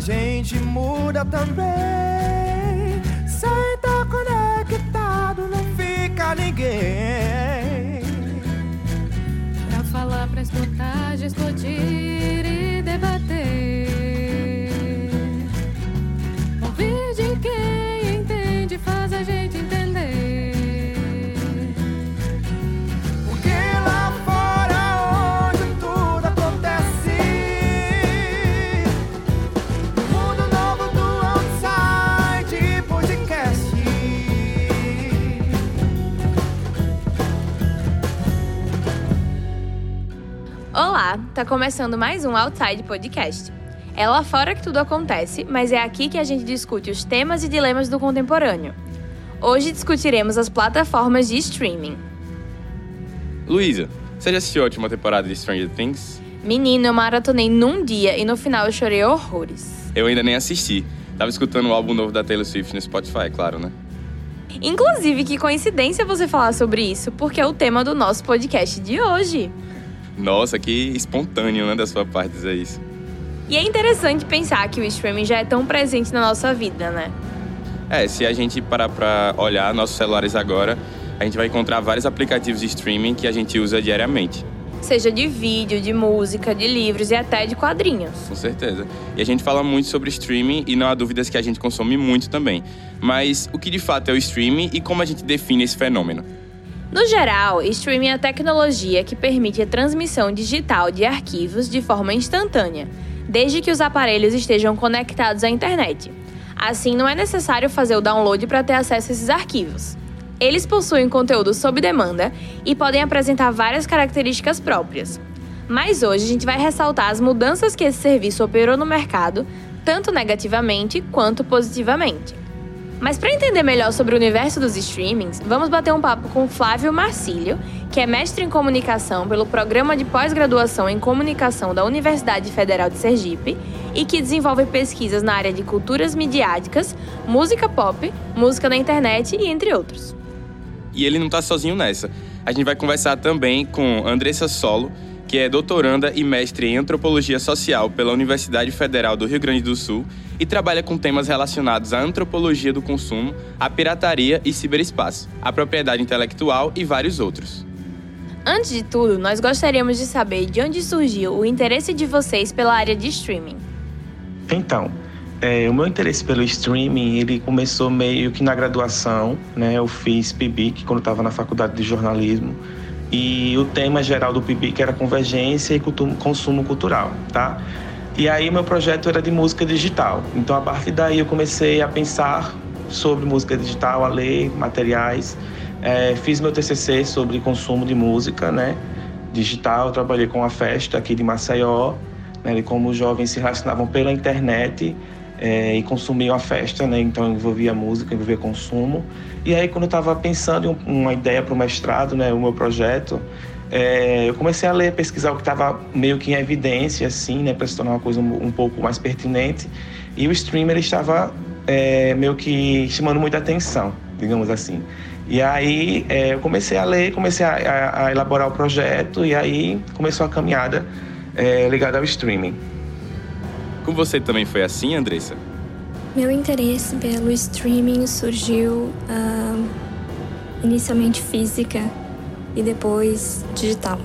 a gente muda também. Sem estar conectado, não fica ninguém. Pra falar, pra escutar, discutir e debater. Olá, tá começando mais um Outside Podcast. É lá fora que tudo acontece, mas é aqui que a gente discute os temas e dilemas do contemporâneo. Hoje discutiremos as plataformas de streaming. Luísa, você já assistiu a última temporada de Stranger Things? Menino, eu maratonei num dia e no final eu chorei horrores. Eu ainda nem assisti. Tava escutando o álbum novo da Taylor Swift no Spotify, claro, né? Inclusive, que coincidência você falar sobre isso, porque é o tema do nosso podcast de hoje. Nossa, que espontâneo, né, da sua parte dizer isso. E é interessante pensar que o streaming já é tão presente na nossa vida, né? É, se a gente parar pra olhar nossos celulares agora, a gente vai encontrar vários aplicativos de streaming que a gente usa diariamente. Seja de vídeo, de música, de livros e até de quadrinhos. Com certeza. E a gente fala muito sobre streaming e não há dúvidas que a gente consome muito também. Mas o que de fato é o streaming e como a gente define esse fenômeno? No geral, streaming é a tecnologia que permite a transmissão digital de arquivos de forma instantânea, desde que os aparelhos estejam conectados à internet. Assim, não é necessário fazer o download para ter acesso a esses arquivos. Eles possuem conteúdo sob demanda e podem apresentar várias características próprias. Mas hoje a gente vai ressaltar as mudanças que esse serviço operou no mercado, tanto negativamente quanto positivamente. Mas para entender melhor sobre o universo dos streamings, vamos bater um papo com Flávio Marcílio, que é mestre em comunicação pelo Programa de Pós-Graduação em Comunicação da Universidade Federal de Sergipe e que desenvolve pesquisas na área de culturas midiáticas, música pop, música na internet e entre outros. E ele não tá sozinho nessa. A gente vai conversar também com Andressa Solo, que é doutoranda e mestre em antropologia social pela Universidade Federal do Rio Grande do Sul e trabalha com temas relacionados à antropologia do consumo, à pirataria e ciberespaço, à propriedade intelectual e vários outros. Antes de tudo, nós gostaríamos de saber de onde surgiu o interesse de vocês pela área de streaming. Então, é, o meu interesse pelo streaming, ele começou meio que na graduação, né? Eu fiz PIBIC quando estava na faculdade de jornalismo e o tema geral do PIBIC era convergência e consumo cultural, tá? E aí meu projeto era de música digital. Então a partir daí eu comecei a pensar sobre música digital, a ler materiais. É, fiz meu TCC sobre consumo de música, né? Digital. Trabalhei com a festa aqui de Maceió, né? Como os jovens se relacionavam pela internet é, e consumiam a festa, né? Então envolvia música, envolvia consumo. E aí quando eu estava pensando em um- uma ideia para o mestrado, né? O meu projeto, é, eu comecei a ler, pesquisar o que estava meio que em evidência, assim, né? Para se tornar uma coisa um, um pouco mais pertinente. E o streamer estava é, meio que chamando muita atenção, digamos assim. E aí é, eu comecei a ler, comecei a, a- a elaborar o projeto e aí começou a caminhada é, ligada ao streaming. Com você também foi assim, Andressa? Meu interesse pelo streaming surgiu ah, inicialmente física e depois digital.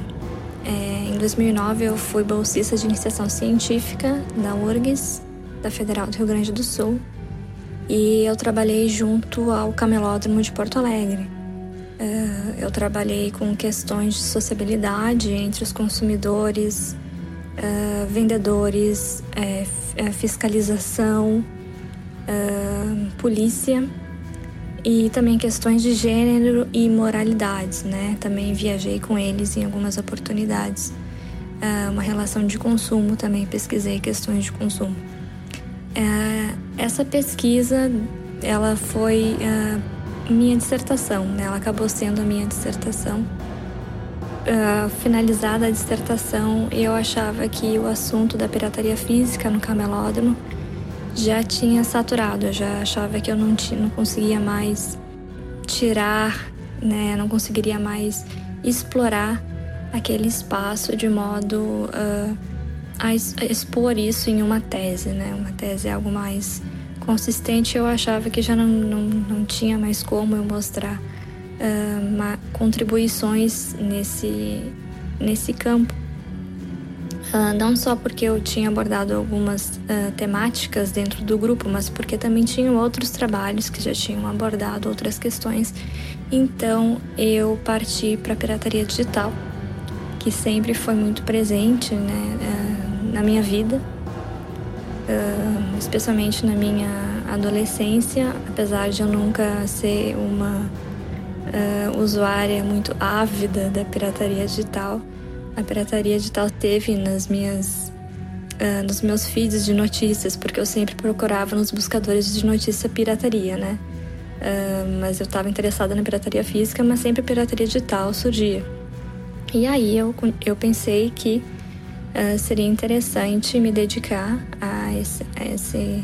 É, em 2009 eu fui bolsista de iniciação científica da URGS, da Federal do Rio Grande do Sul, e eu trabalhei junto ao Camelódromo de Porto Alegre. Ah, eu trabalhei com questões de sociabilidade entre os consumidores, ah, vendedores, eh, fiscalização, ah, polícia e também questões de gênero e moralidades, né? Também viajei com eles em algumas oportunidades. Ah, uma relação de consumo também pesquisei questões de consumo. Essa pesquisa, ela foi minha dissertação, né? Ela acabou sendo a minha dissertação. Ah, finalizada a dissertação, eu achava que o assunto da pirataria física no camelódromo já tinha saturado. Eu já achava que eu não, ti- não conseguia mais tirar, né? Não conseguiria mais explorar aquele espaço de modo ah, a, a expor isso em uma tese, né? Uma tese é algo mais consistente. Eu achava que já não, não, não tinha mais como eu mostrar uh, contribuições nesse, nesse campo. Uh, não só porque eu tinha abordado algumas uh, temáticas dentro do grupo, mas porque também tinham outros trabalhos que já tinham abordado outras questões. Então eu parti para a pirataria digital, que sempre foi muito presente né, uh, na minha vida, especialmente na minha adolescência, apesar de eu nunca ser uma usuária muito ávida da pirataria digital a pirataria digital teve nas minhas uh, nos meus feeds de notícias, porque eu sempre procurava nos buscadores de notícia pirataria, né? Uh, mas eu estava interessada na pirataria física, mas sempre pirataria digital surgia. E aí eu, eu pensei que uh, seria interessante me dedicar a, esse, a esse,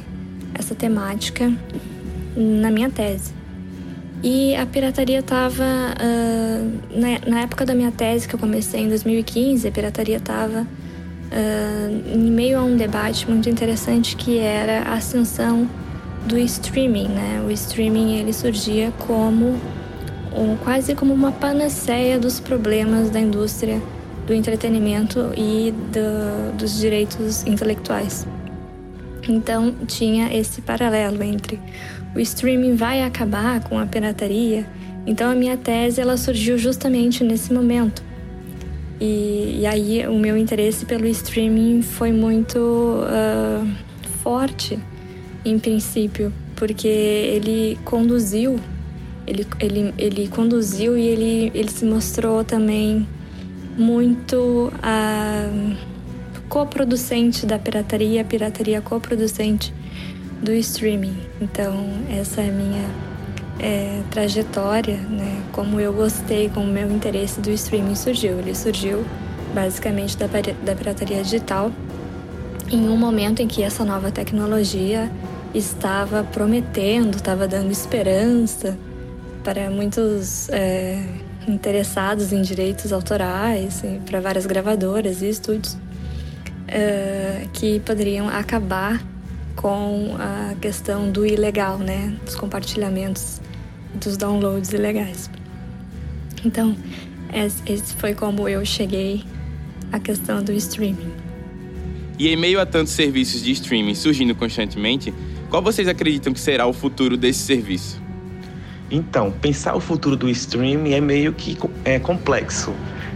essa temática na minha tese. E a pirataria estava. Uh, na, na, época da minha tese, que eu comecei em 2015, a pirataria estava uh, em meio a um debate muito interessante que era a ascensão do streaming. Né? O streaming ele surgia como um, quase como uma panaceia dos problemas da indústria do entretenimento e do, dos direitos intelectuais. Então tinha esse paralelo entre o streaming vai acabar com a pirataria. Então a minha tese ela surgiu justamente nesse momento. E, e aí o meu interesse pelo streaming foi muito uh, forte, em princípio, porque ele conduziu, ele, ele, ele conduziu e ele, ele se mostrou também muito uh, coproducente da pirataria, pirataria coproducente do streaming. Então, essa é a minha é, trajetória, né? Como eu gostei, como meu interesse do streaming surgiu. Ele surgiu basicamente da, da pirataria digital em um momento em que essa nova tecnologia estava prometendo, estava dando esperança para muitos é, interessados em direitos autorais, para várias gravadoras e estúdios, é, que poderiam acabar com a questão do ilegal, né? Dos compartilhamentos, dos downloads ilegais. Então, esse foi como eu cheguei à questão do streaming. E em meio a tantos serviços de streaming surgindo constantemente, qual vocês acreditam que será o futuro desse serviço? Então, pensar o futuro do streaming é meio que é complexo,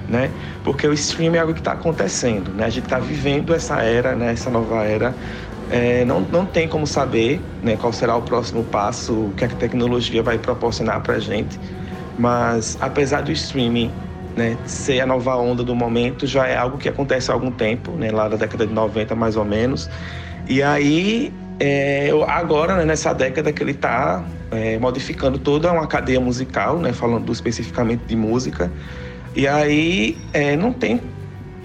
né? Porque o streaming é algo que está acontecendo, né? A gente está vivendo essa era, né? Essa nova era é, não, não tem como saber né, qual será o próximo passo, o que a tecnologia vai proporcionar para a gente, mas apesar do streaming né, ser a nova onda do momento, já é algo que acontece há algum tempo, né, lá da década de 90 mais ou menos. E aí, é, agora, né, nessa década que ele está é, modificando toda uma cadeia musical, né, falando especificamente de música, e aí é, não tem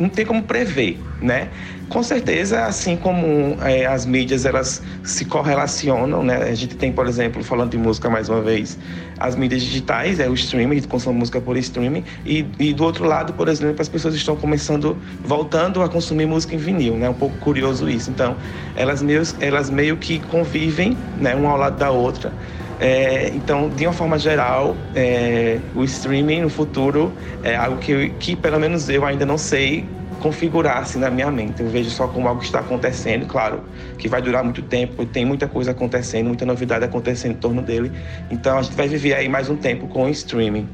não tem como prever, né? Com certeza, assim como é, as mídias elas se correlacionam, né? A gente tem, por exemplo, falando de música mais uma vez, as mídias digitais, é o streaming, a gente consome música por streaming, e, e do outro lado, por exemplo, as pessoas estão começando, voltando a consumir música em vinil, né? Um pouco curioso isso. Então, elas meio, elas meio que convivem, né? Uma ao lado da outra. É, então, de uma forma geral, é, o streaming no futuro é algo que, que, pelo menos eu ainda não sei configurar assim, na minha mente. Eu vejo só como algo que está acontecendo, claro, que vai durar muito tempo, tem muita coisa acontecendo, muita novidade acontecendo em torno dele. Então, a gente vai viver aí mais um tempo com o streaming.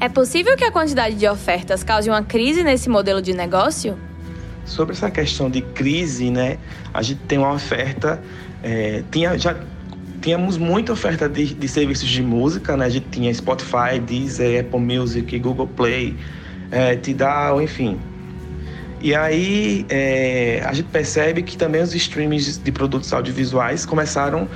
É possível que a quantidade de ofertas cause uma crise nesse modelo de negócio? Sobre essa questão de crise, né, a gente tem uma oferta, é, tinha, já tínhamos muita oferta de, de serviços de música, né? A gente tinha Spotify, Deezer, Apple Music, Google Play, é, Tidal, enfim. E aí é, a gente percebe que também os streams de produtos audiovisuais começaram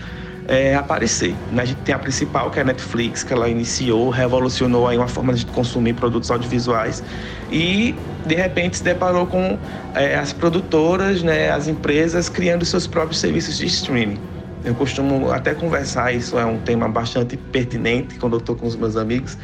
é, a aparecer. Né? A gente tem a principal, que é a Netflix, que ela iniciou, revolucionou aí uma forma de consumir produtos audiovisuais e de repente se deparou com é, as produtoras, né, as empresas criando seus próprios serviços de streaming. Eu costumo até conversar, isso é um tema bastante pertinente quando eu estou com os meus amigos,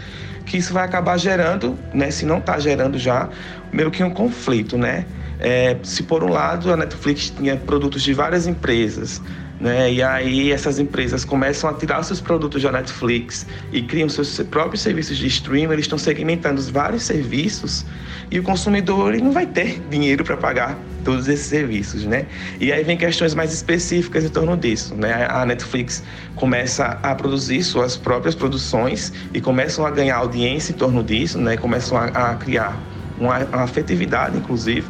que isso vai acabar gerando, né, se não está gerando já, meio que um conflito, né? é, se por um lado a Netflix tinha produtos de várias empresas, né? E aí essas empresas começam a tirar seus produtos da Netflix e criam seus próprios serviços de streaming, eles estão segmentando os vários serviços e o consumidor ele não vai ter dinheiro para pagar todos esses serviços, né? E aí vem questões mais específicas em torno disso, né? A Netflix começa a produzir suas próprias produções e começam a ganhar audiência em torno disso, né? Começam a, a criar uma, uma afetividade, inclusive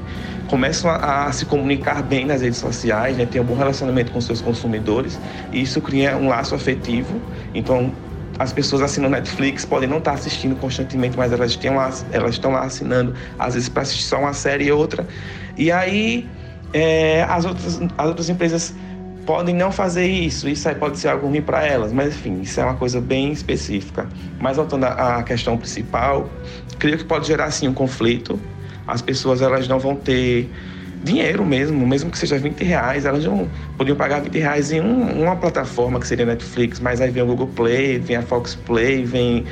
começam a, a, se comunicar bem nas redes sociais, né, ter um bom relacionamento com seus consumidores, e isso cria um laço afetivo. Então, as pessoas assinam Netflix, podem não estar assistindo constantemente, mas elas, têm lá, elas estão lá assinando, às vezes para assistir só uma série e outra. E aí, é, as, outras, as outras empresas podem não fazer isso, isso aí pode ser algo ruim para elas, mas enfim, isso é uma coisa bem específica. Mas voltando à questão principal, creio que pode gerar sim um conflito as pessoas elas não vão ter dinheiro mesmo, mesmo que seja 20 reais, elas não podiam pagar 20 reais em um, uma plataforma que seria Netflix, mas aí vem o Google Play, vem a Fox Play, vem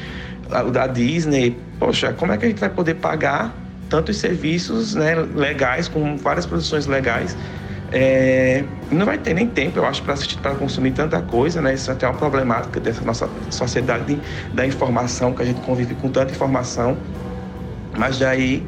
o da Disney. Poxa, como é que a gente vai poder pagar tantos serviços né, legais, com várias produções legais? É, não vai ter nem tempo, eu acho, para assistir, para consumir tanta coisa, né? Isso é até uma problemática dessa nossa sociedade da informação, que a gente convive com tanta informação. Mas daí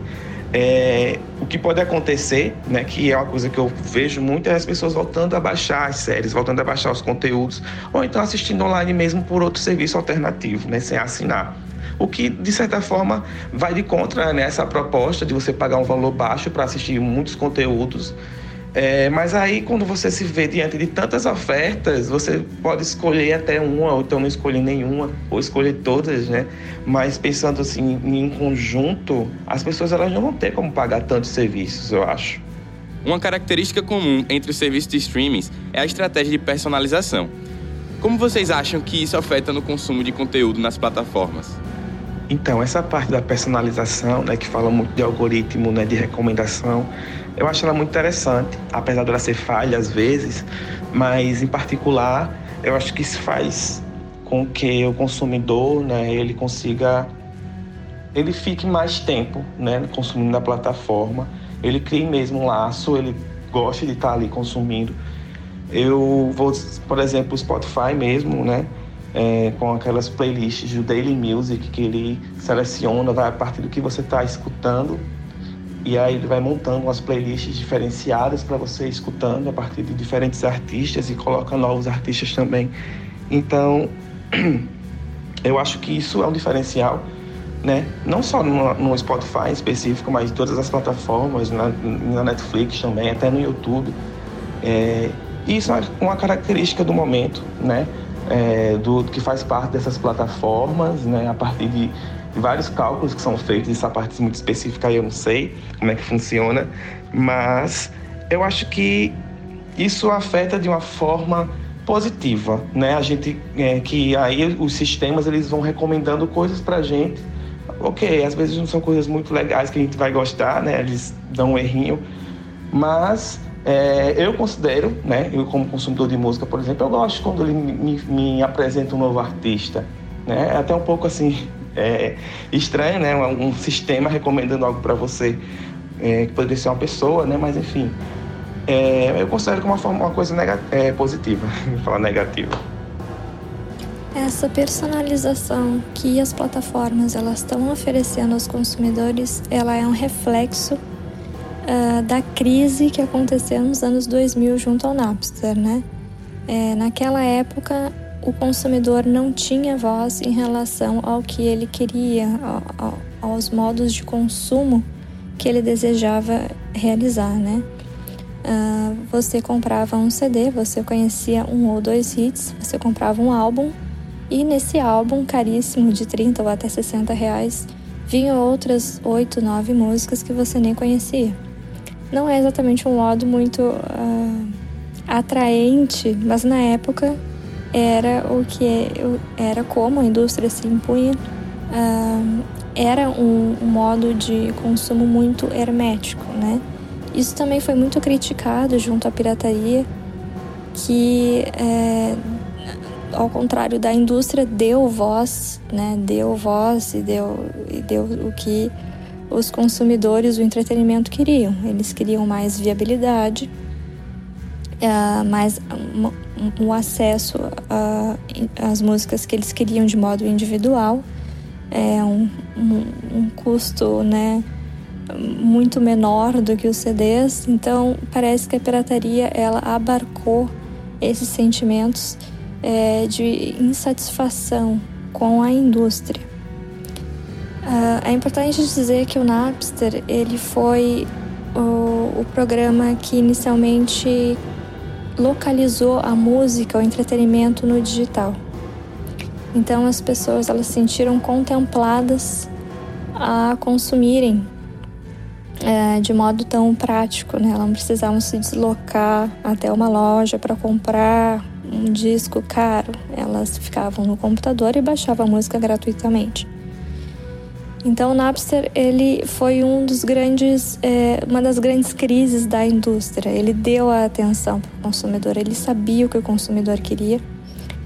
é, o que pode acontecer, né, que é uma coisa que eu vejo muito, é as pessoas voltando a baixar as séries, voltando a baixar os conteúdos, ou então assistindo online mesmo por outro serviço alternativo, né, sem assinar. O que, de certa forma, vai de contra né, essa proposta de você pagar um valor baixo para assistir muitos conteúdos é, mas aí, quando você se vê diante de tantas ofertas, você pode escolher até uma, ou então não escolher nenhuma, ou escolher todas, né? Mas pensando assim, em conjunto, as pessoas elas não vão ter como pagar tantos serviços, eu acho. Uma característica comum entre os serviços de streaming é a estratégia de personalização. Como vocês acham que isso afeta no consumo de conteúdo nas plataformas? Então, essa parte da personalização, né, que fala muito de algoritmo, né, de recomendação, eu acho ela muito interessante, apesar dela ser falha às vezes, mas em particular eu acho que isso faz com que o consumidor, né, ele consiga, ele fique mais tempo, né, consumindo na plataforma, ele crie mesmo um laço, ele gosta de estar ali consumindo. Eu vou, por exemplo, o Spotify mesmo, né, é, com aquelas playlists do Daily Music que ele seleciona, vai a partir do que você está escutando e aí ele vai montando umas playlists diferenciadas para você escutando a partir de diferentes artistas e coloca novos artistas também. Então, eu acho que isso é um diferencial, né? Não só no, no Spotify em específico, mas em todas as plataformas, na, na Netflix também, até no YouTube. É, isso é uma característica do momento, né? É, do que faz parte dessas plataformas, né? A partir de vários cálculos que são feitos, essa parte muito específica eu não sei como é que funciona, mas eu acho que isso afeta de uma forma positiva, né? A gente é, que aí os sistemas eles vão recomendando coisas para gente. Ok, às vezes não são coisas muito legais que a gente vai gostar, né? Eles dão um errinho, mas é, eu considero, né? Eu como consumidor de música, por exemplo, eu gosto quando ele me, me apresenta um novo artista, né? É até um pouco assim é, estranho, né? Um, um, sistema recomendando algo para você é, que poderia ser uma pessoa, né? Mas enfim, é, eu considero como uma, forma, uma coisa é, positiva, falar negativa. Essa personalização que as plataformas elas estão oferecendo aos consumidores, ela é um reflexo uh, da crise que aconteceu nos anos 2000 junto ao Napster, né? É, naquela época o consumidor não tinha voz em relação ao que ele queria, aos modos de consumo que ele desejava realizar, né? Uh, você comprava um CD, você conhecia um ou dois hits, você comprava um álbum e nesse álbum caríssimo de 30 ou até 60 reais vinham outras 8, 9 músicas que você nem conhecia. Não é exatamente um modo muito uh, atraente, mas na época era o que era como a indústria se impunha. Uh, era um, um, modo de consumo muito hermético, né? Isso também foi muito criticado junto à pirataria, que é, ao contrário da indústria deu voz, né? Deu voz e deu, e deu o que os consumidores do entretenimento queriam. Eles queriam mais viabilidade, uh, mais um acesso às músicas que eles queriam de modo individual, é um, um, um custo, né? muito menor do que os CDs, então parece que a pirataria ela abarcou esses sentimentos é, de insatisfação com a indústria. Uh, é importante dizer que o Napster ele foi o, o programa que inicialmente localizou a música, o entretenimento no digital. Então as pessoas elas se sentiram contempladas a consumirem é, de modo tão prático, né? Elas não precisavam se deslocar até uma loja para comprar um disco caro. Elas ficavam no computador e baixavam a música gratuitamente. Então, o Napster ele foi um dos grandes, é, uma das grandes crises da indústria. Ele deu a atenção para o consumidor. Ele sabia o que o consumidor queria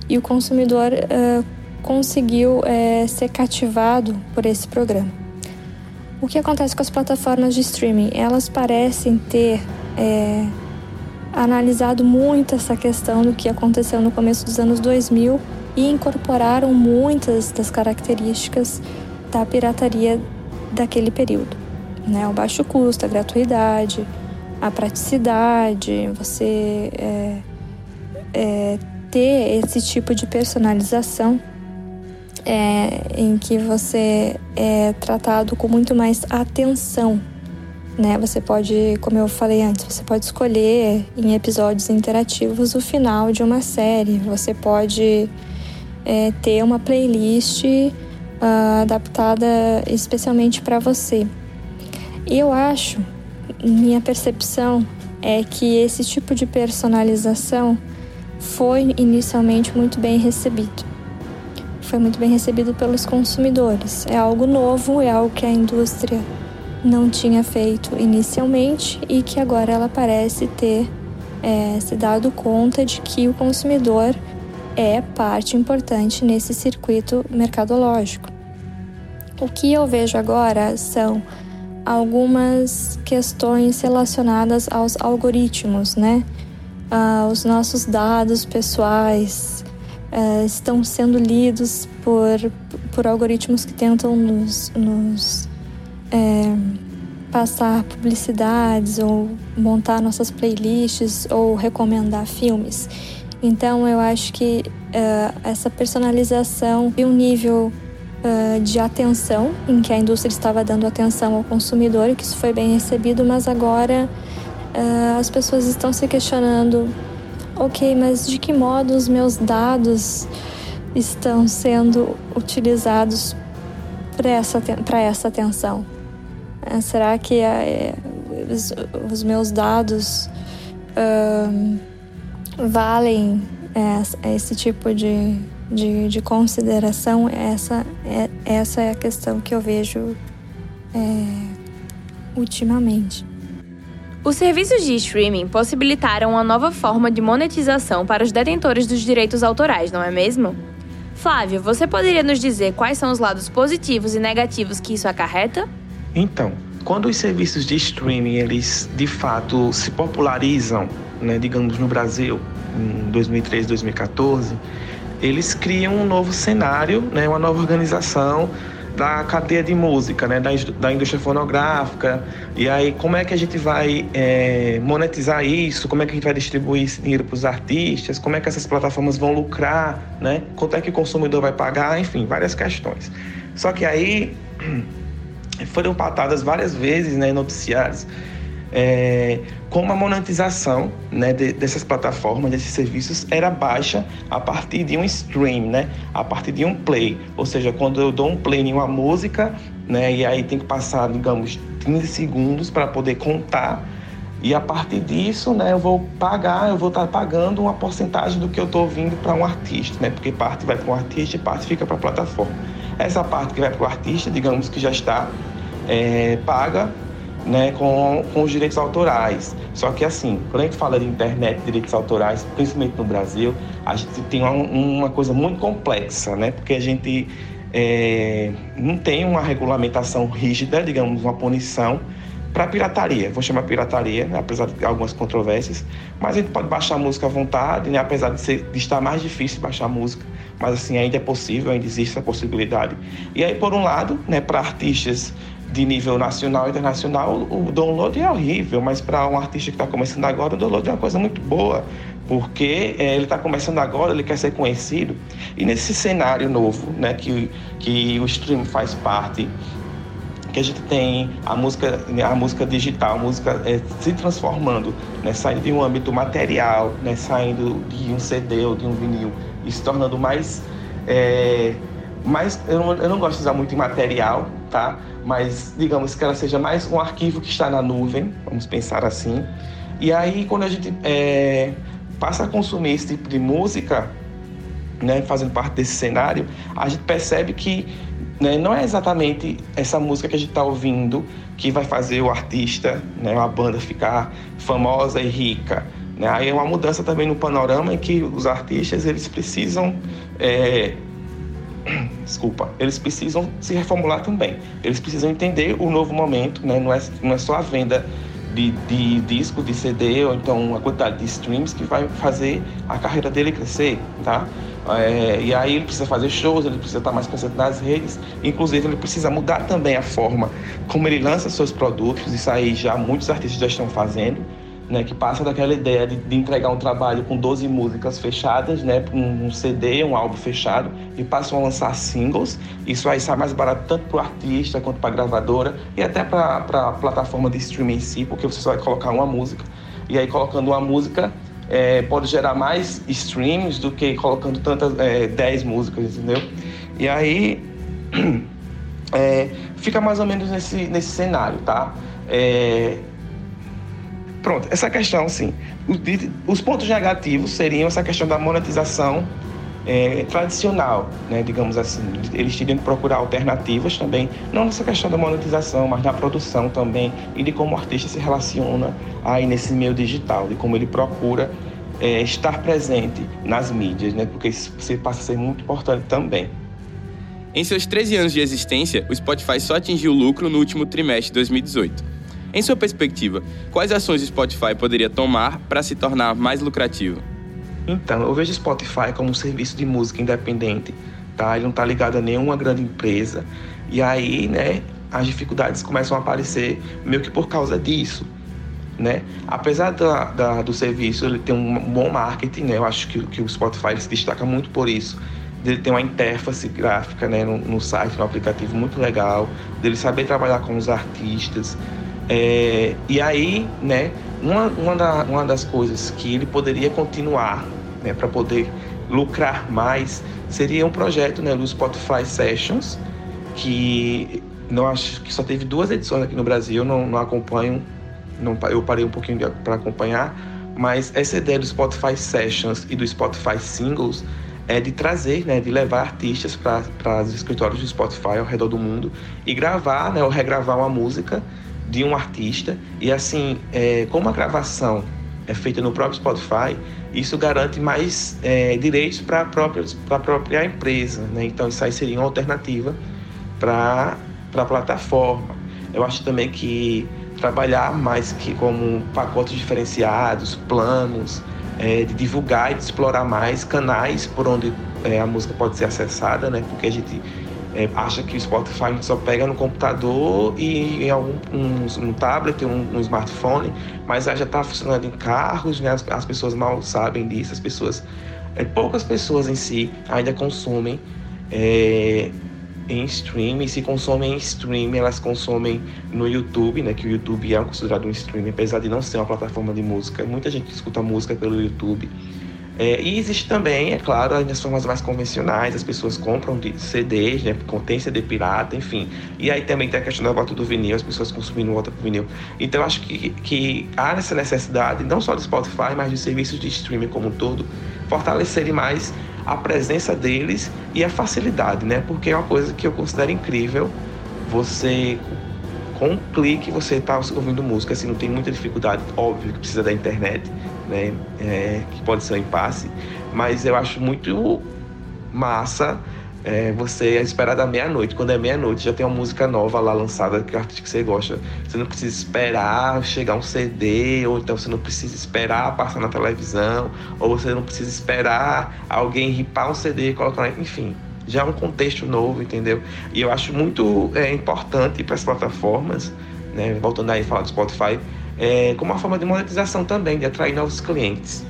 e o consumidor é, conseguiu é, ser cativado por esse programa. O que acontece com as plataformas de streaming? Elas parecem ter é, analisado muito essa questão do que aconteceu no começo dos anos 2000 e incorporaram muitas das características da pirataria daquele período. Né? O baixo custo, a gratuidade, a praticidade, você é, é, ter esse tipo de personalização é, em que você é tratado com muito mais atenção. Né? Você pode, como eu falei antes, você pode escolher em episódios interativos o final de uma série. Você pode é, ter uma playlist uh, adaptada especialmente para você. Eu acho, minha percepção é que esse tipo de personalização foi inicialmente muito bem recebido foi muito bem recebido pelos consumidores. É algo novo, é algo que a indústria não tinha feito inicialmente e que agora ela parece ter é, se dado conta de que o consumidor é parte importante nesse circuito mercadológico. O que eu vejo agora são algumas questões relacionadas aos algoritmos, né? Ah, os nossos dados pessoais, uh, estão sendo lidos por, por algoritmos que tentam nos, nos é, passar publicidades ou montar nossas playlists ou recomendar filmes. Então eu acho que uh, essa personalização e um nível uh, de atenção em que a indústria estava dando atenção ao consumidor que isso foi bem recebido, mas agora uh, as pessoas estão se questionando ok, mas de que modo os meus dados estão sendo utilizados para essa, essa atenção? Será que os, meus dados valem é, esse tipo de, de, de, consideração? Essa é, essa é a questão que eu vejo é, ultimamente. Os serviços de streaming possibilitaram uma nova forma de monetização para os detentores dos direitos autorais, não é mesmo? Flávio, você poderia nos dizer quais são os lados positivos e negativos que isso acarreta? Então, quando os serviços de streaming eles de fato se popularizam, né, digamos no Brasil, em 2013, 2014, eles criam um novo cenário, né, uma nova organização da cadeia de música, né, da, da indústria fonográfica. E aí, como é que a gente vai é, monetizar isso? Como é que a gente vai distribuir esse dinheiro para os artistas? Como é que essas plataformas vão lucrar? Né? Quanto é que o consumidor vai pagar? Enfim, várias questões. Só que aí foram patadas várias vezes né, noticiários é, como a monetização né, de, dessas plataformas, desses serviços, era baixa a partir de um stream, né, a partir de um play. Ou seja, quando eu dou um play em uma música, né, e aí tem que passar, digamos, 15 segundos para poder contar. E a partir disso, né, eu vou pagar, eu vou estar pagando uma porcentagem do que eu estou ouvindo para um artista, né, porque parte vai para um artista e parte fica para a plataforma. Essa parte que vai para o artista, digamos que já está é, paga né, com, com os direitos autorais. Só que assim, quando a gente fala de internet, direitos autorais, principalmente no Brasil, a gente tem uma, uma coisa muito complexa, né? Porque a gente é, não tem uma regulamentação rígida, digamos, uma punição para pirataria. Vou chamar pirataria, né, apesar de algumas controvérsias, mas a gente pode baixar música à vontade, né, apesar de, ser, de estar mais difícil baixar música, mas assim ainda é possível, ainda existe essa possibilidade. E aí, por um lado, né, para artistas de nível nacional e internacional, o download é horrível, mas para um artista que está começando agora, o download é uma coisa muito boa, porque é, ele está começando agora, ele quer ser conhecido. E nesse cenário novo, né, que, que o stream faz parte, que a gente tem a música, a música digital, a música é, se transformando, né, saindo de um âmbito material, né, saindo de um CD ou de um vinil e se tornando mais. É, mais eu, não, eu não gosto de usar muito em material, tá? Mas digamos que ela seja mais um arquivo que está na nuvem, vamos pensar assim. E aí, quando a gente é, passa a consumir esse tipo de música, né, fazendo parte desse cenário, a gente percebe que né, não é exatamente essa música que a gente está ouvindo que vai fazer o artista, né, a banda ficar famosa e rica. Né? Aí é uma mudança também no panorama em que os artistas eles precisam é... desculpa, eles precisam se reformular também. Eles precisam entender o novo momento, né? não, é, não é só a venda de, de disco, de CD ou então a quantidade de streams que vai fazer a carreira dele crescer, tá? É, e aí ele precisa fazer shows, ele precisa estar mais presente nas redes, inclusive ele precisa mudar também a forma como ele lança seus produtos, isso aí já muitos artistas já estão fazendo, né, que passa daquela ideia de, de, entregar um trabalho com 12 músicas fechadas, né, um, um, CD, um álbum fechado, e passam a lançar singles. Isso aí sai mais barato tanto para o artista quanto para a gravadora e até para a plataforma de streaming em si, porque você só vai colocar uma música. E aí, colocando uma música, é, pode gerar mais streams do que colocando tantas é, 10 músicas, entendeu? E aí é, fica mais ou menos nesse, nesse cenário, tá? É, pronto, essa questão, sim. Os pontos negativos seriam essa questão da monetização é, tradicional, né, digamos assim. Eles teriam que procurar alternativas também, não nessa questão da monetização, mas da produção também e de como o artista se relaciona aí nesse meio digital, de como ele procura é, estar presente nas mídias, né, porque isso passa a ser muito importante também. Em seus 13 anos de existência, o Spotify só atingiu lucro no último trimestre de 2018. Em sua perspectiva, quais ações o Spotify poderia tomar para se tornar mais lucrativo? Então, eu vejo o Spotify como um serviço de música independente, tá? Ele não está ligado a nenhuma grande empresa. E aí, né, as dificuldades começam a aparecer meio que por causa disso, né? Apesar da, da do serviço ele ter um bom marketing, né? Eu acho que, que o Spotify se destaca muito por isso. Dele ter uma interface gráfica, né, no, no site, no aplicativo muito legal, dele saber trabalhar com os artistas. É, e aí, né, uma, uma, da, uma das coisas que ele poderia continuar né, para poder lucrar mais, seria um projeto né, do Spotify Sessions, que não acho que só teve duas edições aqui no Brasil, não, não acompanho, não, eu parei um pouquinho para acompanhar, mas essa ideia do Spotify Sessions e do Spotify Singles é de trazer, né, de levar artistas para os escritórios do Spotify ao redor do mundo e gravar, né, ou regravar uma música de um artista e assim, é, como a gravação é feita no próprio Spotify, isso garante mais é, direitos para a própria, própria empresa. Né? Então, isso aí seria uma alternativa para a plataforma. Eu acho também que trabalhar mais que como pacotes diferenciados, planos, é, de divulgar e de explorar mais canais por onde é, a música pode ser acessada, né? porque a gente é, acha que o Spotify só pega no computador e em algum um, um tablet, um, um, smartphone, mas já está funcionando em carros, né? As, as, pessoas mal sabem disso, as pessoas, é, poucas pessoas em si ainda consomem é, em streaming, se consomem em streaming, elas consomem no YouTube, né? Que o YouTube é considerado um streaming, apesar de não ser uma plataforma de música. Muita gente escuta música pelo YouTube. É, e existe também, é claro, as formas mais convencionais, as pessoas compram CDs, né, contém CD pirata, enfim. E aí também tem a questão da volta do vinil, as pessoas consumindo volta pro vinil. Então acho que, que há essa necessidade, não só do Spotify, mas de serviços de streaming como um todo, fortalecerem mais a presença deles e a facilidade, né? Porque é uma coisa que eu considero incrível. Você com um clique você está ouvindo música, assim, não tem muita dificuldade, óbvio que precisa da internet, né? É, que pode ser um impasse, mas eu acho muito massa é, você esperar da meia-noite. Quando é meia-noite, já tem uma música nova lá lançada que artista que você gosta. Você não precisa esperar chegar um CD, ou então você não precisa esperar passar na televisão, ou você não precisa esperar alguém ripar um CD e colocar, enfim. Já é um contexto novo, entendeu? E eu acho muito é, importante para as plataformas, né, voltando aí a falar do Spotify, é, como uma forma de monetização também, de atrair novos clientes.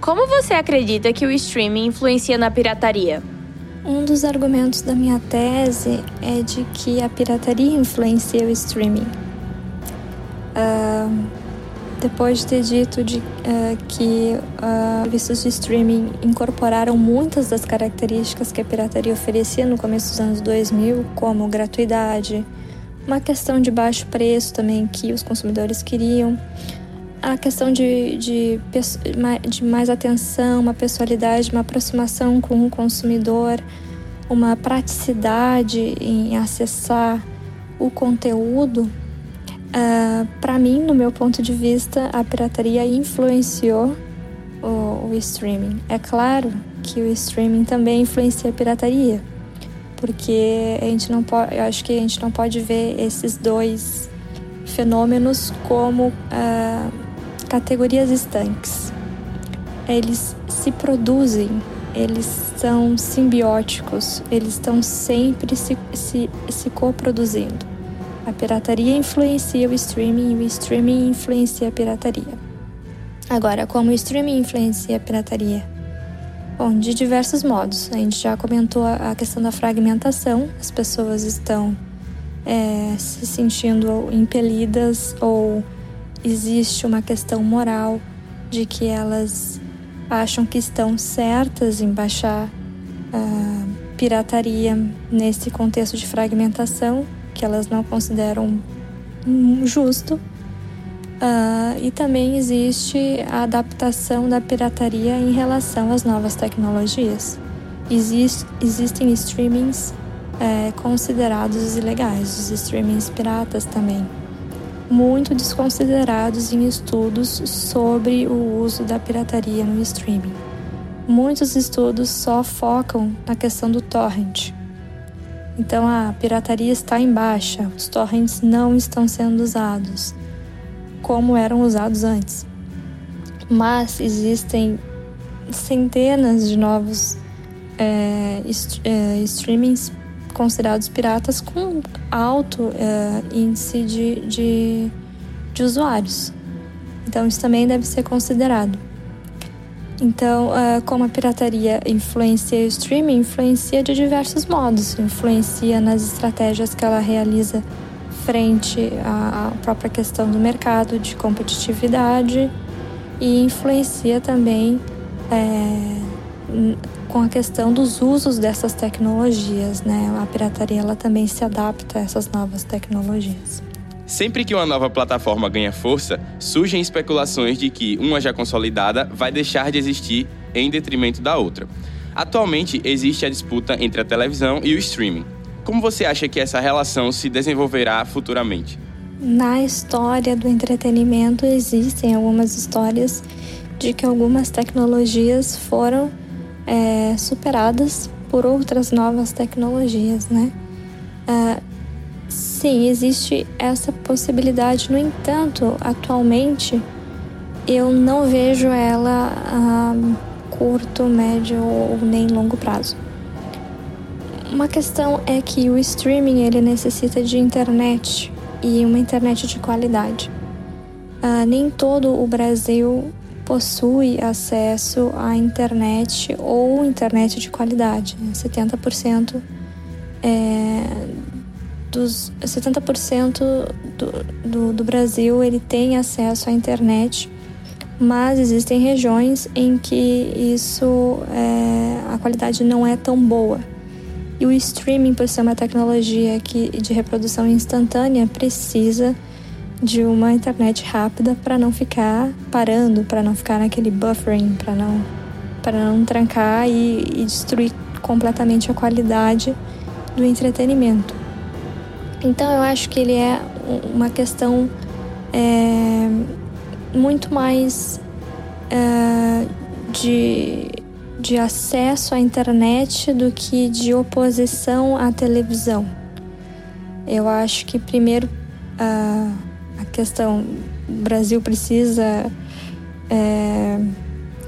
Como você acredita que o streaming influencia na pirataria? Um dos argumentos da minha tese é de que a pirataria influencia o streaming. Uh, depois de ter dito de, uh, que uh, serviços de streaming incorporaram muitas das características que a pirataria oferecia no começo dos anos 2000, como gratuidade, uma questão de baixo preço também que os consumidores queriam, a questão de, de, de mais atenção, uma pessoalidade, uma aproximação com o consumidor, uma praticidade em acessar o conteúdo, uh, para mim, no meu ponto de vista, a pirataria influenciou o, o streaming. É claro que o streaming também influencia a pirataria porque a gente não pode, eu acho que a gente não pode ver esses dois fenômenos como uh, categorias estanques. Eles se produzem, eles são simbióticos, eles estão sempre se, se, se coproduzindo. A pirataria influencia o streaming e o streaming influencia a pirataria. Agora, como o streaming influencia a pirataria? Bom, de diversos modos. A gente já comentou a questão da fragmentação. As pessoas estão é, se sentindo impelidas ou existe uma questão moral de que elas acham que estão certas em baixar a pirataria nesse contexto de fragmentação, que elas não consideram justo Uh, e também existe a adaptação da pirataria em relação às novas tecnologias. Exist, existem streamings é, considerados ilegais, os streamings piratas também, muito desconsiderados em estudos sobre o uso da pirataria no streaming. Muitos estudos só focam na questão do torrent. Então a pirataria está em baixa, os torrents não estão sendo usados como eram usados antes. Mas existem centenas de novos é, é, streamings considerados piratas com alto é, índice de, de, de, usuários. Então, isso também deve ser considerado. Então, é, como a pirataria influencia o streaming, influencia de diversos modos. Influencia nas estratégias que ela realiza frente à própria questão do mercado, de competitividade e influencia também é, com a questão dos usos dessas tecnologias, né? A pirataria ela também se adapta a essas novas tecnologias. Sempre que uma nova plataforma ganha força, surgem especulações de que uma já consolidada vai deixar de existir em detrimento da outra. Atualmente existe a disputa entre a televisão e o streaming. Como você acha que essa relação se desenvolverá futuramente? Na história do entretenimento existem algumas histórias de que algumas tecnologias foram é, superadas por outras novas tecnologias, né? Uh, sim, existe essa possibilidade. No entanto, atualmente eu não vejo ela a curto, médio ou nem longo prazo. Uma questão é que o streaming ele necessita de internet e uma internet de qualidade. Uh, nem todo o Brasil possui acesso à internet ou internet de qualidade. 70% é, dos 70% do, do, do Brasil ele tem acesso à internet, mas existem regiões em que isso é, a qualidade não é tão boa. E o streaming, por ser uma tecnologia que, de reprodução instantânea, precisa de uma internet rápida para não ficar parando, para não ficar naquele buffering, para não, não trancar e, e destruir completamente a qualidade do entretenimento. Então eu acho que ele é uma questão é, muito mais é, de de acesso à internet do que de oposição à televisão. Eu acho que primeiro a, a questão o Brasil precisa é,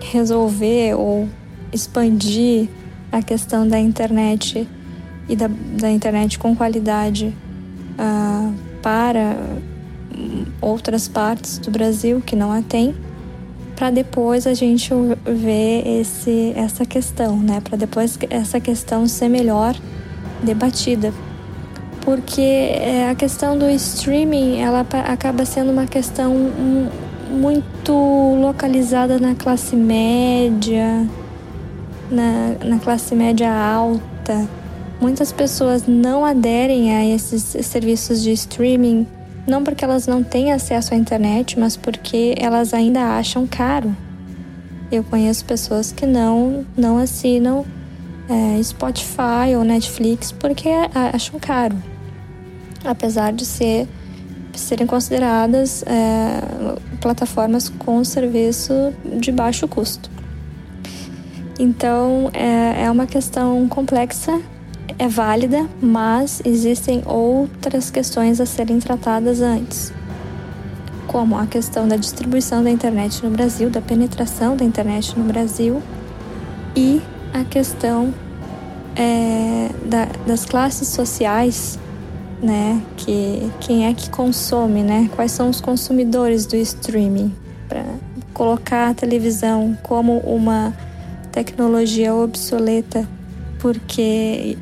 resolver ou expandir a questão da internet e da, da internet com qualidade uh, para outras partes do Brasil que não a tem, para depois a gente ver esse, essa questão, né? Para depois essa questão ser melhor debatida. Porque é, a questão do streaming, ela acaba sendo uma questão muito localizada na classe média, na, na classe média alta. Muitas pessoas não aderem a esses serviços de streaming, não porque elas não têm acesso à internet, mas porque elas ainda acham caro. Eu conheço pessoas que não, não assinam é, Spotify ou Netflix porque acham caro, apesar de ser serem consideradas é, plataformas com serviço de baixo custo. Então é, é uma questão complexa, é válida, mas existem outras questões a serem tratadas antes, como a questão da distribuição da internet no Brasil, da penetração da internet no Brasil e a questão é, da, das classes sociais né? Que quem é que consome, né? Quais são os consumidores do streaming? Para colocar a televisão como uma tecnologia obsoleta, porque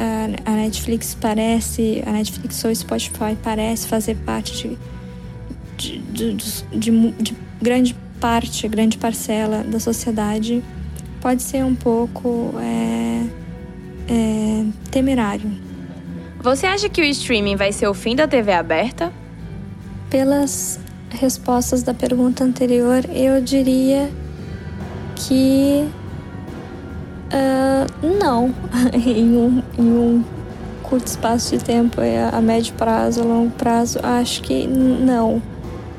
a, a Netflix parece, a Netflix ou Spotify parece fazer parte de, de, de, de, de grande parte, grande parcela da sociedade, pode ser um pouco é, é, temerário. Você acha que o streaming vai ser o fim da TV aberta? Pelas respostas da pergunta anterior, eu diria que uh, não. em, um, em um curto espaço de tempo, é a médio prazo, a longo prazo, acho que não.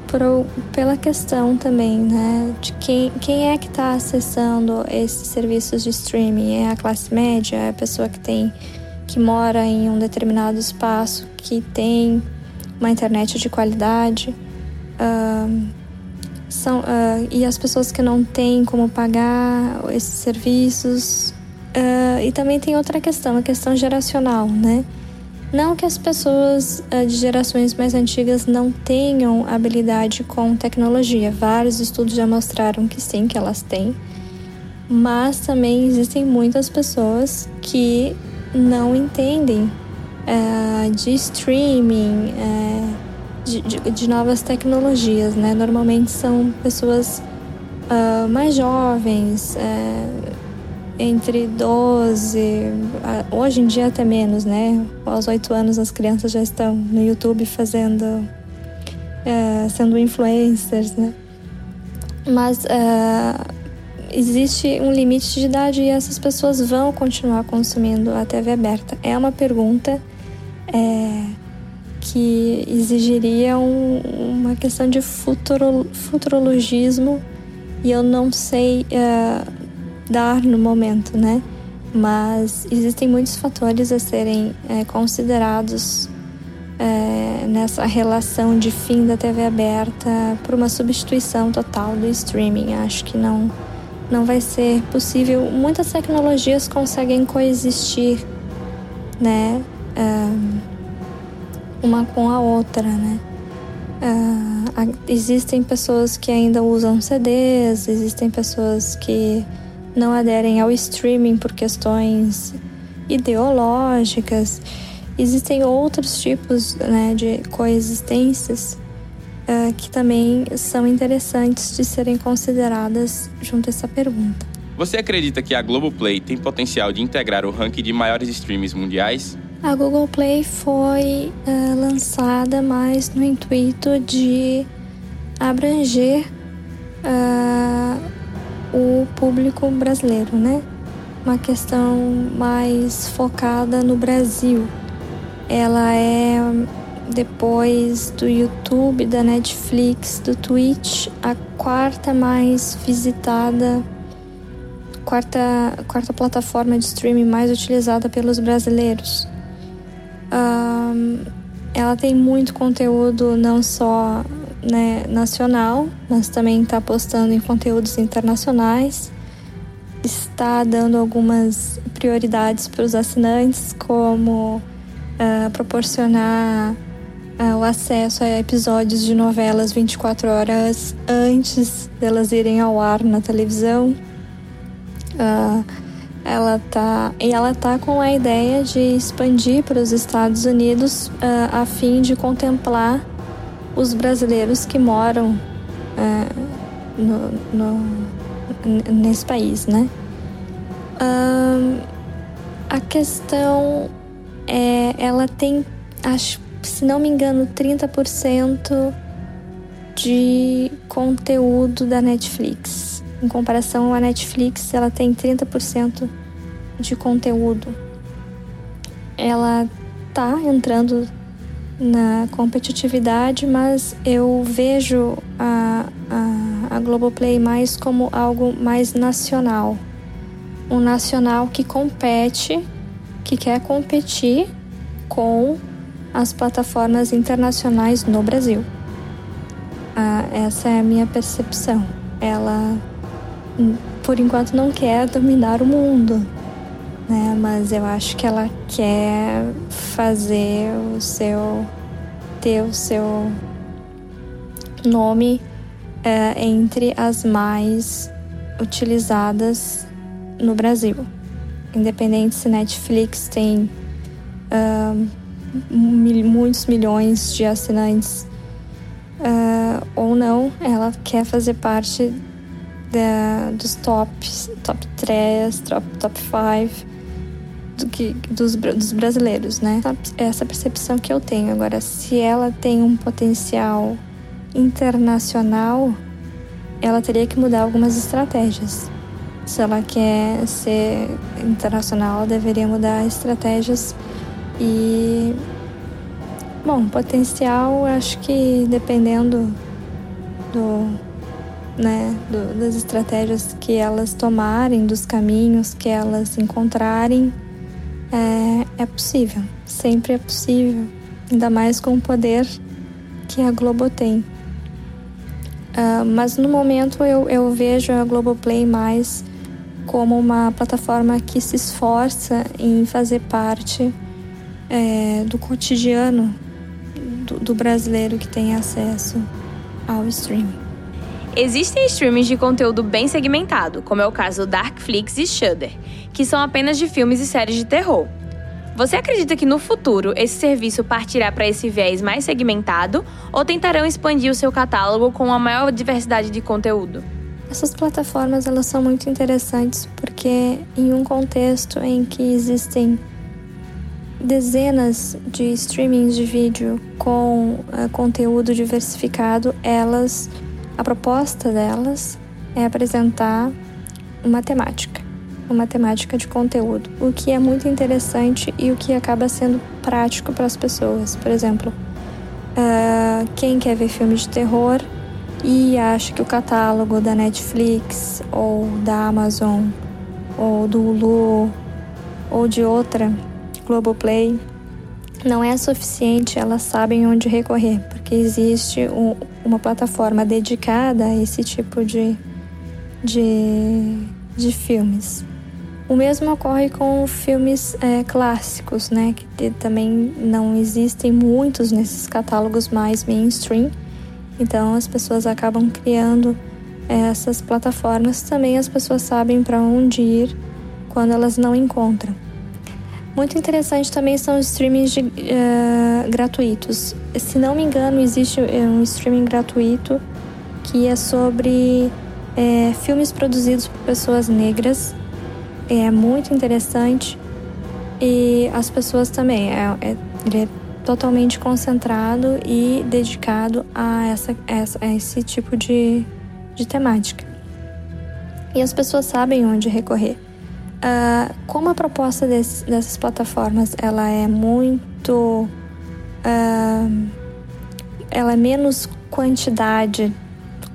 Por, pela questão também, né, de quem, quem é que está acessando esses serviços de streaming? É a classe média? É a pessoa que tem que mora em um determinado espaço que tem uma internet de qualidade uh, são, uh, e as pessoas que não têm como pagar esses serviços uh, e também tem outra questão a questão geracional né? Não que as pessoas de gerações mais antigas não tenham habilidade com tecnologia. Vários estudos já mostraram que sim que elas têm. Mas também existem muitas pessoas que não entendem de streaming, é, de, de, de, novas tecnologias, né? Normalmente são pessoas uh, mais jovens, é, entre 12, hoje em dia até menos, né? Aos 8 anos as crianças já estão no YouTube fazendo, sendo influencers, né? Mas uh, existe um limite de idade e essas pessoas vão continuar consumindo a TV aberta? É uma pergunta é, que exigiria um, uma questão de futuro, futurologismo e eu não sei é, dar no momento, né? Mas existem muitos fatores a serem é, considerados é, nessa relação de fim da TV aberta por uma substituição total do streaming. Acho que não não vai ser possível. Muitas tecnologias conseguem coexistir, né? Uh, uma com a outra, né? Uh, existem pessoas que ainda usam CDs, existem pessoas que não aderem ao streaming por questões ideológicas. Existem outros tipos né, de coexistências uh, que também são interessantes de serem consideradas junto a essa pergunta. Você acredita que a Globoplay tem potencial de integrar o ranking de maiores streams mundiais? A Google Play foi uh, lançada mais no intuito de abranger uh, o público brasileiro, né? Uma questão mais focada no Brasil. Ela é depois do YouTube, da Netflix, do Twitch, a quarta mais visitada quarta, quarta plataforma de streaming mais utilizada pelos brasileiros. Um, ela tem muito conteúdo não só né, nacional, mas também está postando em conteúdos internacionais. Está dando algumas prioridades para os assinantes, como uh, proporcionar uh, o acesso a episódios de novelas 24 horas antes delas irem ao ar na televisão. Uh, ela tá e ela tá com a ideia de expandir para os Estados Unidos uh, a fim de contemplar os brasileiros que moram uh, no, no, nesse país, né? Uh, a questão é, ela tem, acho, se não me engano, 30% de conteúdo da Netflix. Em comparação à Netflix, ela tem 30% de conteúdo. Ela tá entrando na competitividade, mas eu vejo a, a, a Globoplay mais como algo mais nacional. Um nacional que compete, que quer competir com as plataformas internacionais no Brasil. Ah, essa é a minha percepção. Ela por enquanto não quer dominar o mundo, né? Mas eu acho que ela quer fazer o seu ter o seu nome é, entre as mais utilizadas no Brasil. Independente se Netflix tem uh, mil, muitos milhões de assinantes uh, ou não, ela quer fazer parte da, dos tops, top 3, top, top 5 do que, dos, dos brasileiros, né? Essa percepção que eu tenho. Agora, se ela tem um potencial internacional, ela teria que mudar algumas estratégias. Se ela quer ser internacional, ela deveria mudar estratégias e bom, potencial, acho que dependendo do né, do, das estratégias que elas tomarem, dos caminhos que elas encontrarem, é, é possível, sempre é possível, ainda mais com o poder que a Globo tem. Uh, mas no momento eu, eu vejo a Globoplay mais como uma plataforma que se esforça em fazer parte é, do cotidiano do, do brasileiro que tem acesso ao streaming. Existem streamings de conteúdo bem segmentado, como é o caso do Darkflix e Shudder, que são apenas de filmes e séries de terror. Você acredita que no futuro esse serviço partirá para esse viés mais segmentado ou tentarão expandir o seu catálogo com uma maior diversidade de conteúdo? Essas plataformas elas são muito interessantes porque em um contexto em que existem dezenas de streamings de vídeo com uh, conteúdo diversificado, elas a proposta delas é apresentar uma temática, uma temática de conteúdo, o que é muito interessante e o que acaba sendo prático para as pessoas. Por exemplo, uh, quem quer ver filmes de terror e acha que o catálogo da Netflix ou da Amazon ou do Hulu ou de outra Globoplay não é suficiente, elas sabem onde recorrer, porque existe um, uma plataforma dedicada a esse tipo de, de, de filmes. O mesmo ocorre com filmes é, clássicos, né? Que também não existem muitos nesses catálogos mais mainstream. Então as pessoas acabam criando é, essas plataformas. Também as pessoas sabem para onde ir quando elas não encontram. Muito interessante também são os streamings de, uh, gratuitos. Se não me engano, existe eh, um streaming gratuito que é sobre é, filmes produzidos por pessoas negras. É muito interessante. E as pessoas também. É, é, ele é totalmente concentrado e dedicado a, essa, a esse tipo de, de temática. E as pessoas sabem onde recorrer. Uh, como a proposta desse, dessas plataformas ela é muito uh, ela é menos quantidade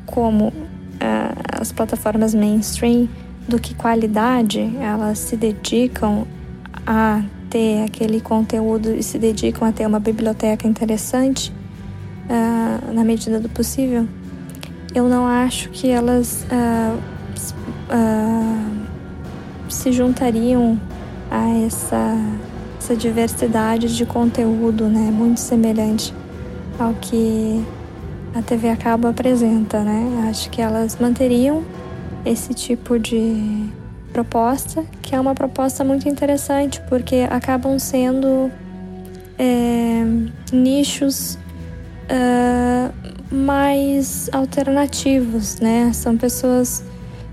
como uh, as plataformas mainstream do que qualidade, elas se dedicam a ter aquele conteúdo e se dedicam a ter uma biblioteca interessante na medida do possível, eu não acho que elas se juntariam a essa, essa diversidade de conteúdo, né, muito semelhante ao que a TV a cabo apresenta, né? Acho que elas manteriam esse tipo de proposta, que é uma proposta muito interessante, porque acabam sendo é, nichos uh, mais alternativos, né? São pessoas,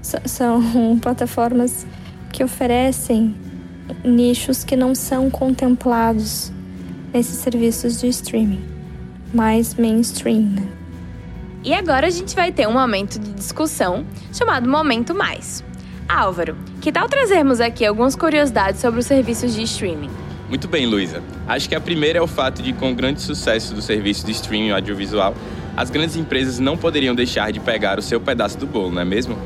são plataformas que oferecem nichos que não são contemplados nesses serviços de streaming, mais mainstream, né? E agora a gente vai ter um momento de discussão chamado Momento Mais. Álvaro, que tal trazermos aqui algumas curiosidades sobre os serviços de streaming? Muito bem, Luísa. Acho que a primeira é o fato de, com o grande sucesso do serviço de streaming audiovisual, as grandes empresas não poderiam deixar de pegar o seu pedaço do bolo, não é mesmo?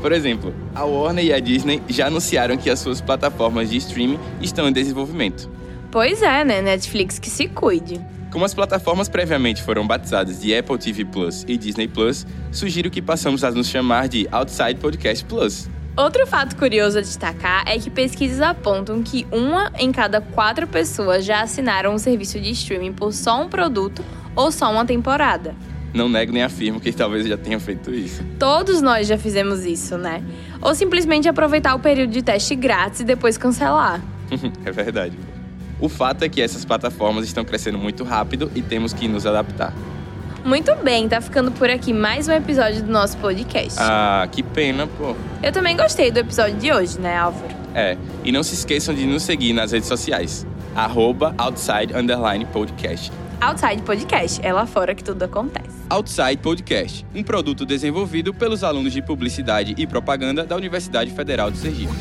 Por exemplo, a Warner e a Disney já anunciaram que as suas plataformas de streaming estão em desenvolvimento. Pois é, né? Netflix que se cuide. Como as plataformas previamente foram batizadas de Apple TV Plus e Disney Plus, sugiro que passamos a nos chamar de Outside Podcast Plus. Outro fato curioso a destacar é que pesquisas apontam que uma em cada quatro pessoas já assinaram um serviço de streaming por só um produto ou só uma temporada. Não nego nem afirmo que talvez eu já tenha feito isso. Todos nós já fizemos isso, né? Ou simplesmente aproveitar o período de teste grátis e depois cancelar. é verdade. O fato é que essas plataformas estão crescendo muito rápido e temos que nos adaptar. Muito bem, tá ficando por aqui mais um episódio do nosso podcast. Ah, que pena, pô. Eu também gostei do episódio de hoje, né, Álvaro? É, e não se esqueçam de nos seguir nas redes sociais. Arroba Outside Underline Podcast. Outside Podcast, é lá fora que tudo acontece. Outside Podcast, um produto desenvolvido pelos alunos de Publicidade e Propaganda da Universidade Federal de Sergipe.